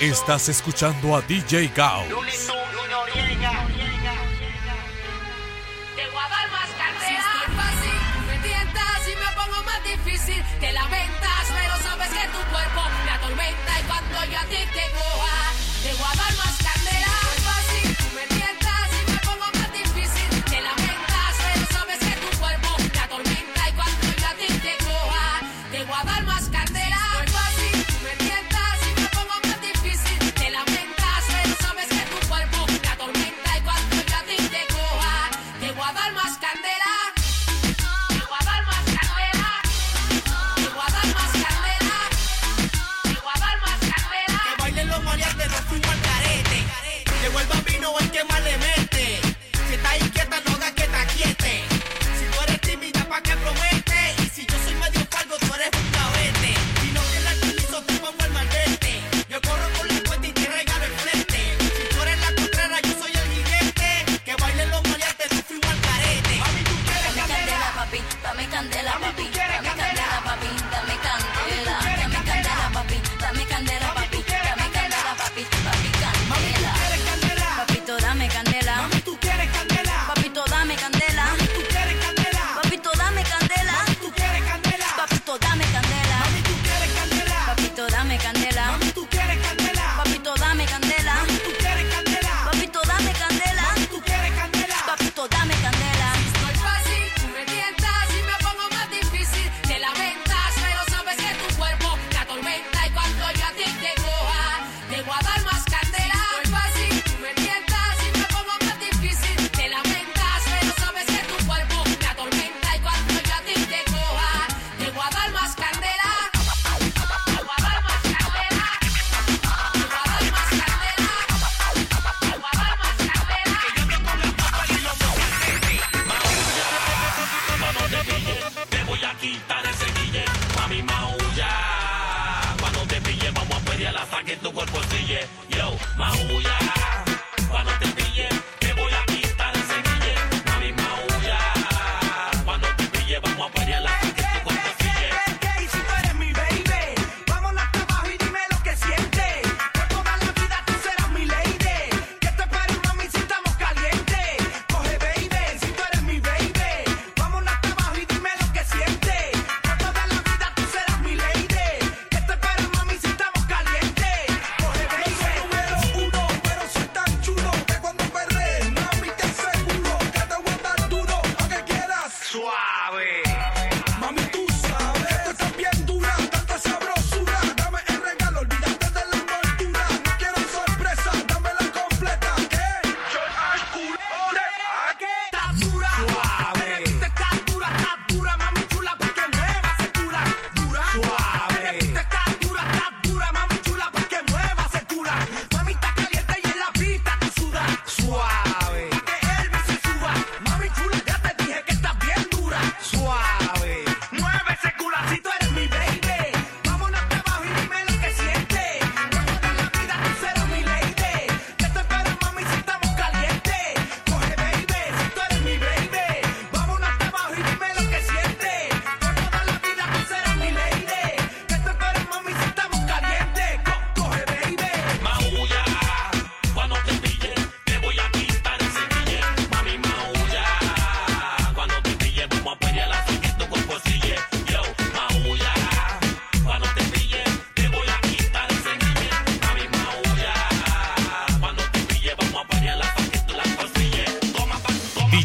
Estás escuchando a DJ Gao. A dar más fácil. Te lamentas, pero sabes que tu cuerpo me atormenta. Y cuando yo a dar más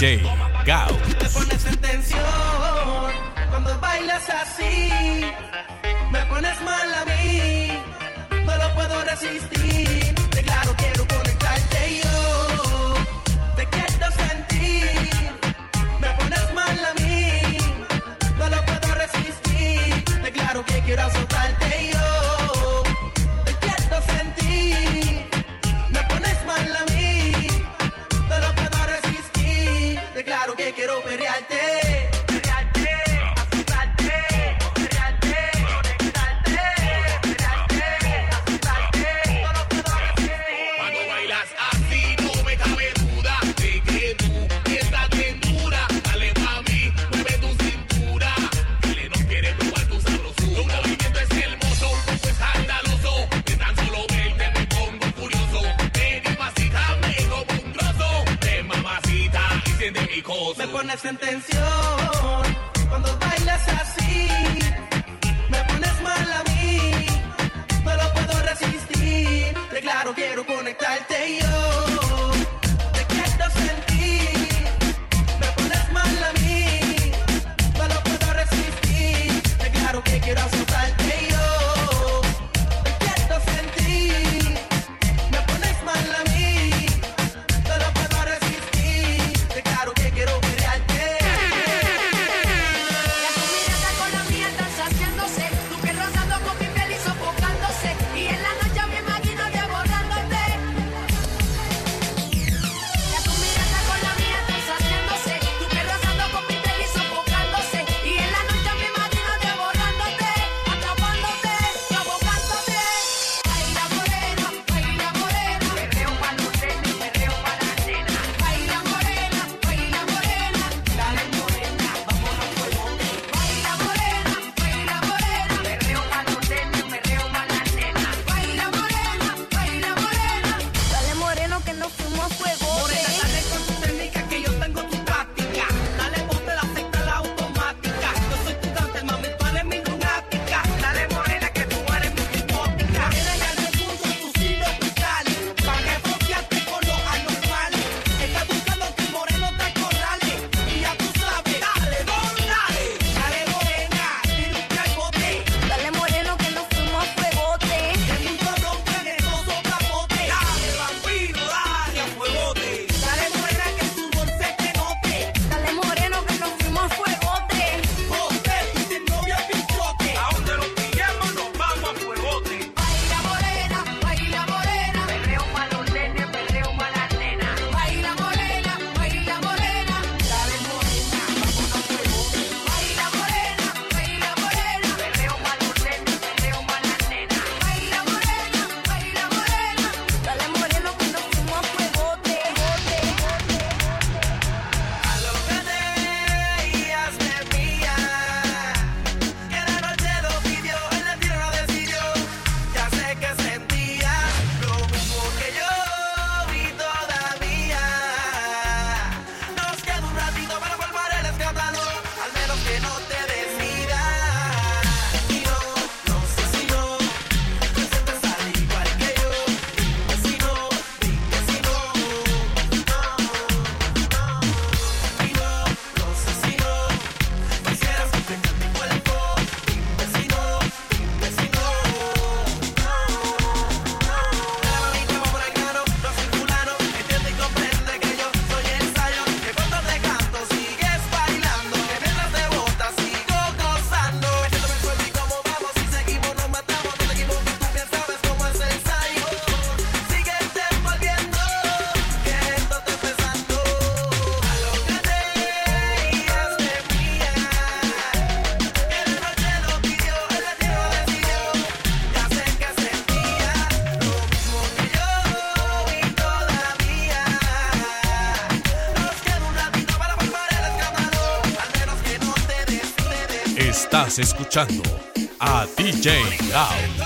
DJ Gao. Me pones en tensión cuando bailas así. Me pones mala. Extra Escuchando a DJ Gauss.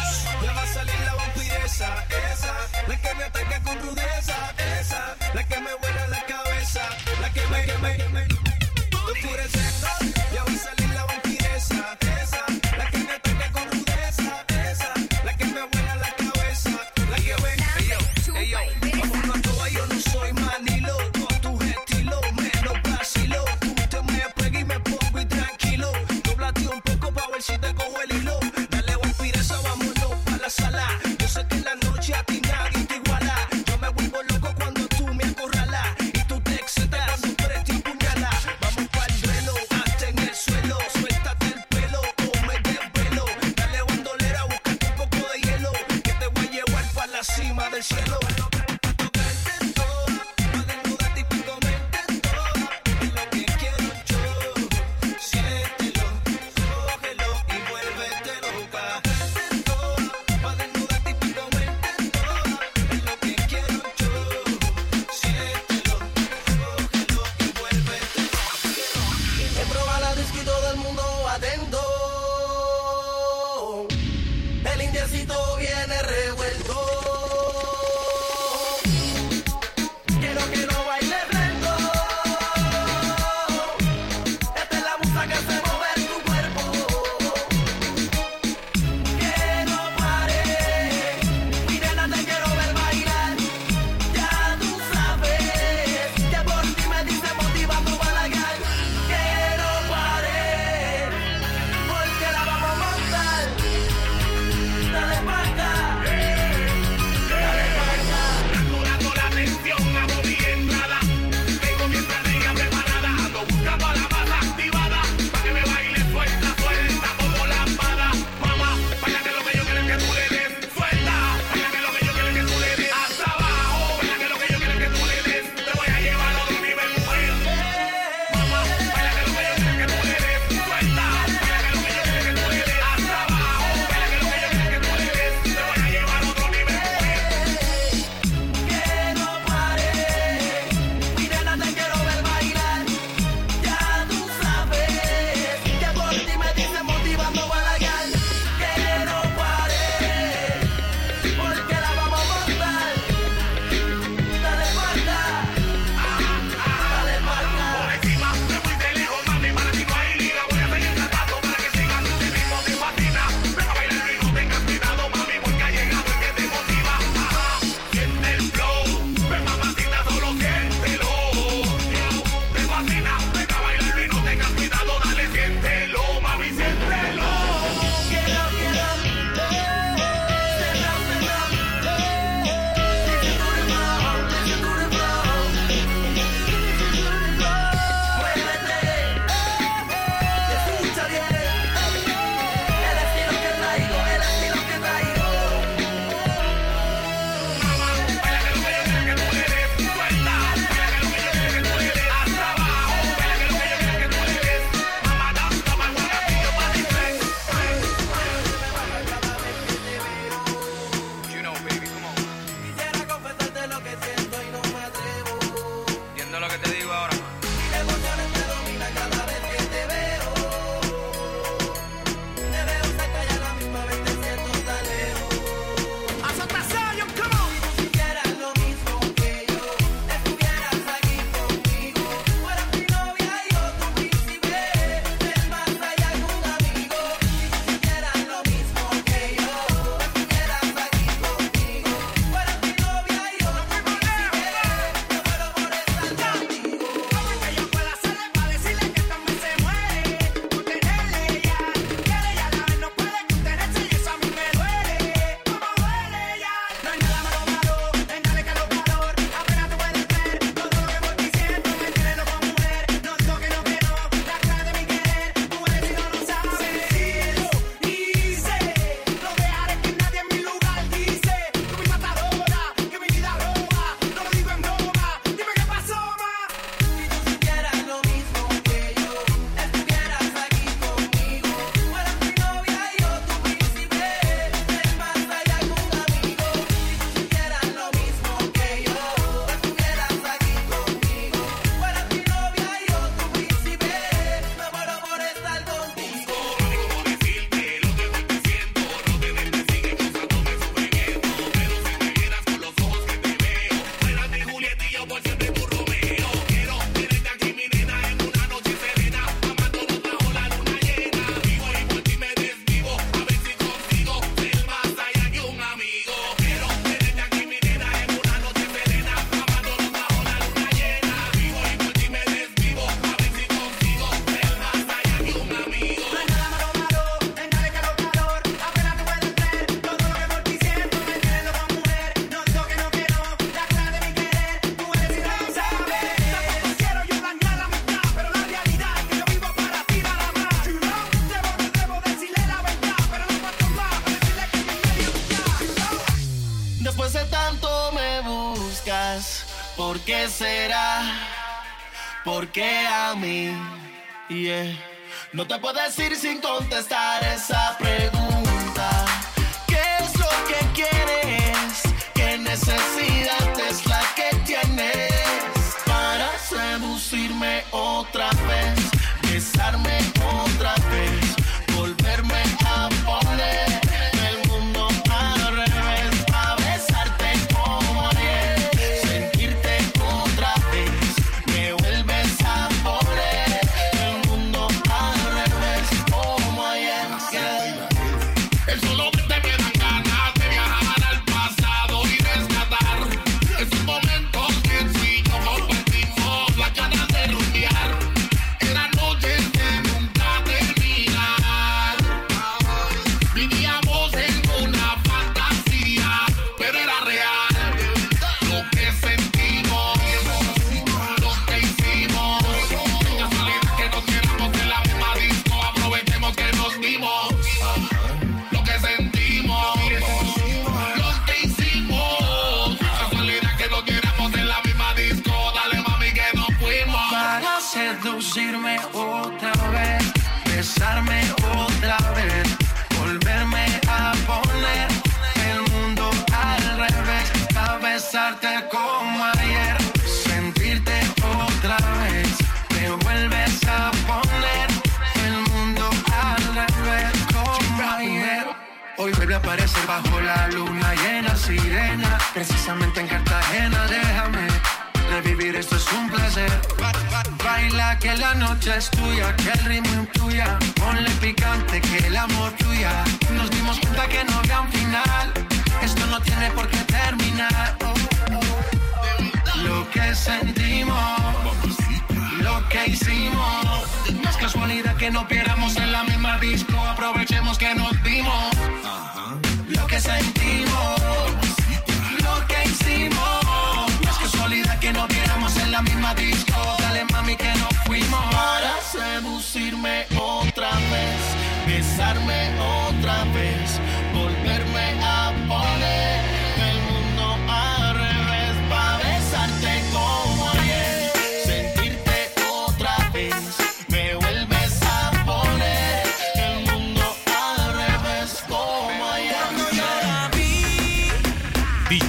El No te puedes ir sin contestar esa. sirena, precisamente en Cartagena, déjame revivir, esto es un placer. Baila que la noche es tuya, que el ritmo intuya, ponle picante que el amor tuya. Nos dimos cuenta que no había un final, esto no tiene por qué terminar. Lo que sentimos, lo que hicimos, es casualidad que no pieramos en la misma disco, aprovechemos que nos vimos que sentimos, lo que hicimos. No es casualidad que nos viéramos en la misma disco. Dale mami que nos fuimos. Para seducirme otra vez, besarme otra vez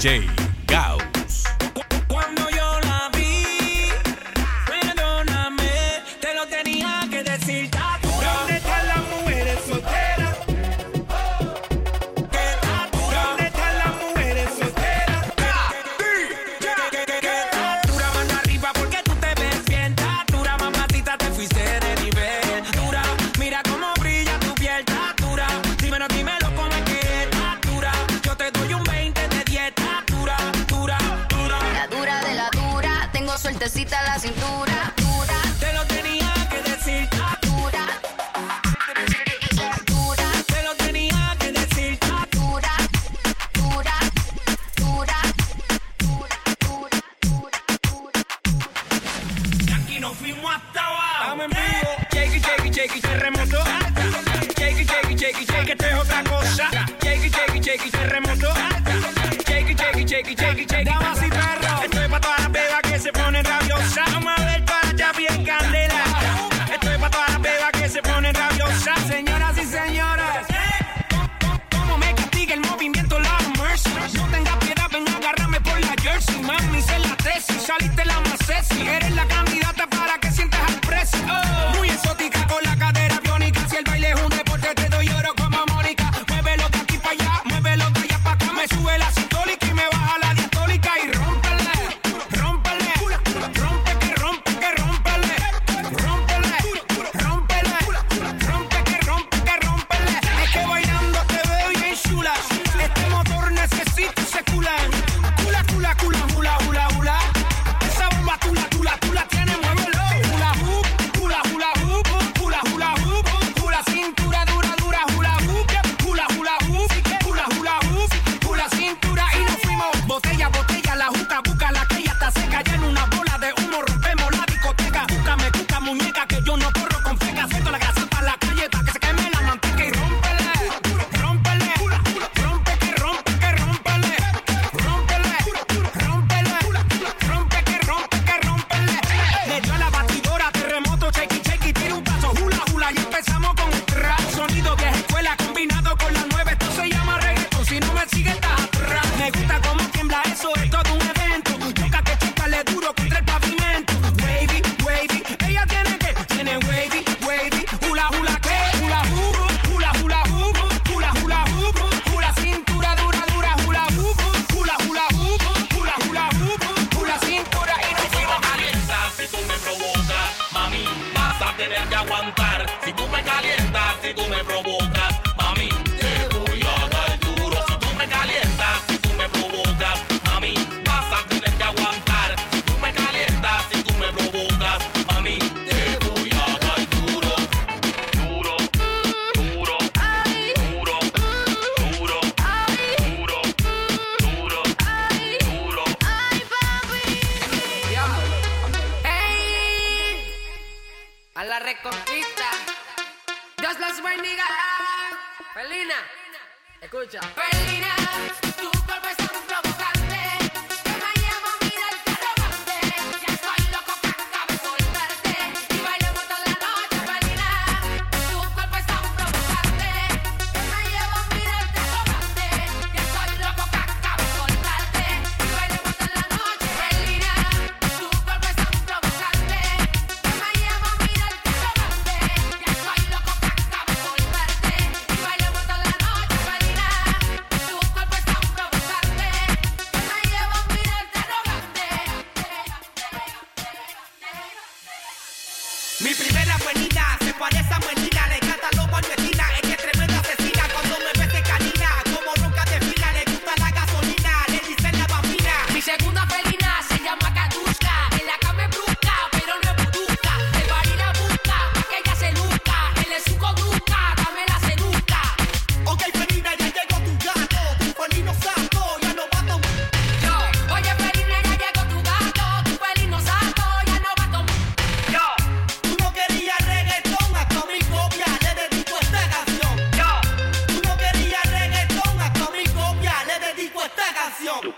Day.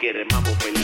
quiere mambo pelea.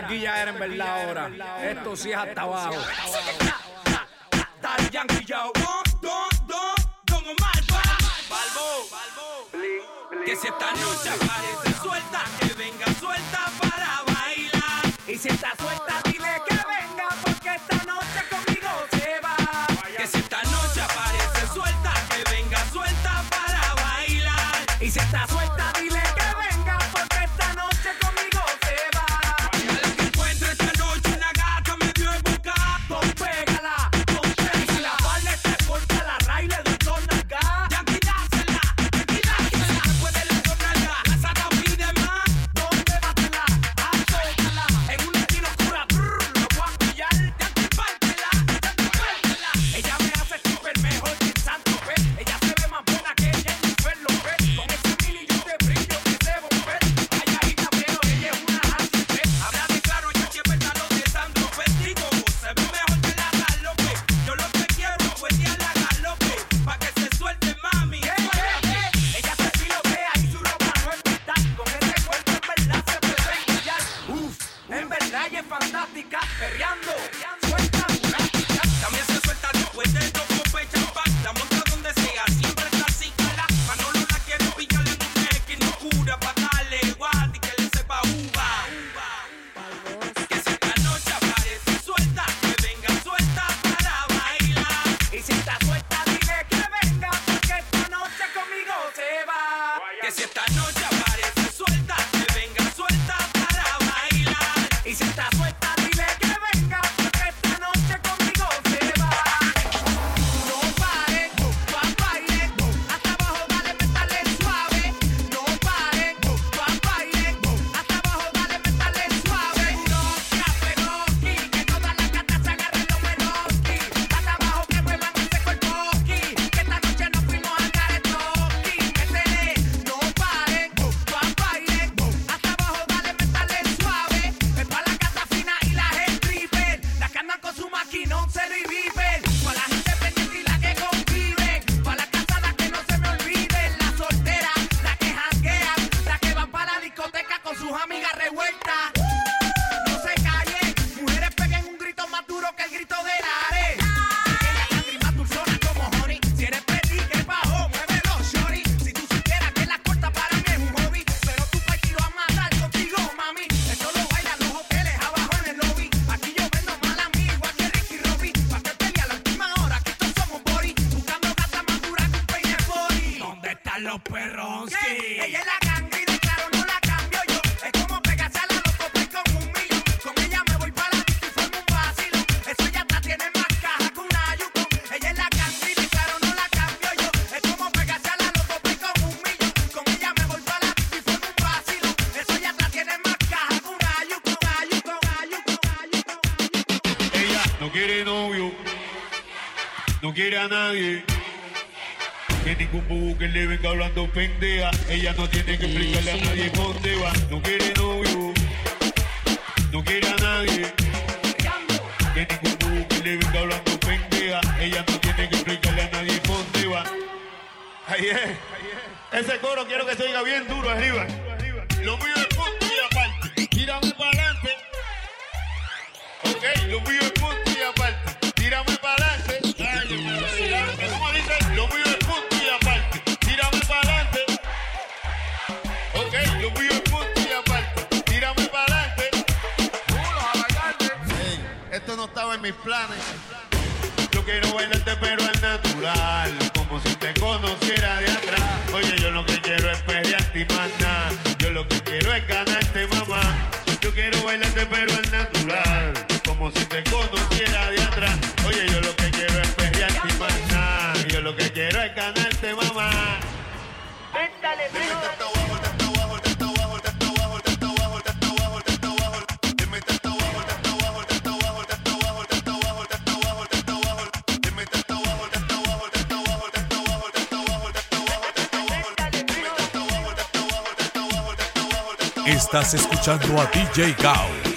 taquilla era en verdad ahora. Esto sí es hasta abajo. Daddy Yankee Yao, don, don, don Omar, Balbo, Balbo, que si esta noche aparece suelta. Que le venga hablando pendeja. Ella no tiene que explicarle a nadie por dónde va. No quiere novio, no quiere a nadie. Que ningún bubu que le venga hablando pendeja. Ella no tiene que explicarle a nadie por dónde va. Ahí es. Ese coro quiero que se oiga bien duro arriba. Lo mío es punto y aparte. Tírame para adelante. Ok, lo mío es punto y aparte. Tírame para adelante. Mis planes. Yo quiero bailarte pero es natural Como si te conociera de atrás. Oye, yo lo que quiero es pelearte y más nada. Yo lo que quiero es ganarte, mamá. Yo quiero bailarte pero es natural Como si te conociera de atrás. Oye, yo lo que quiero es pelearte y más nada. Yo lo que quiero es ganarte, mamá Estás escuchando a DJ Gauss.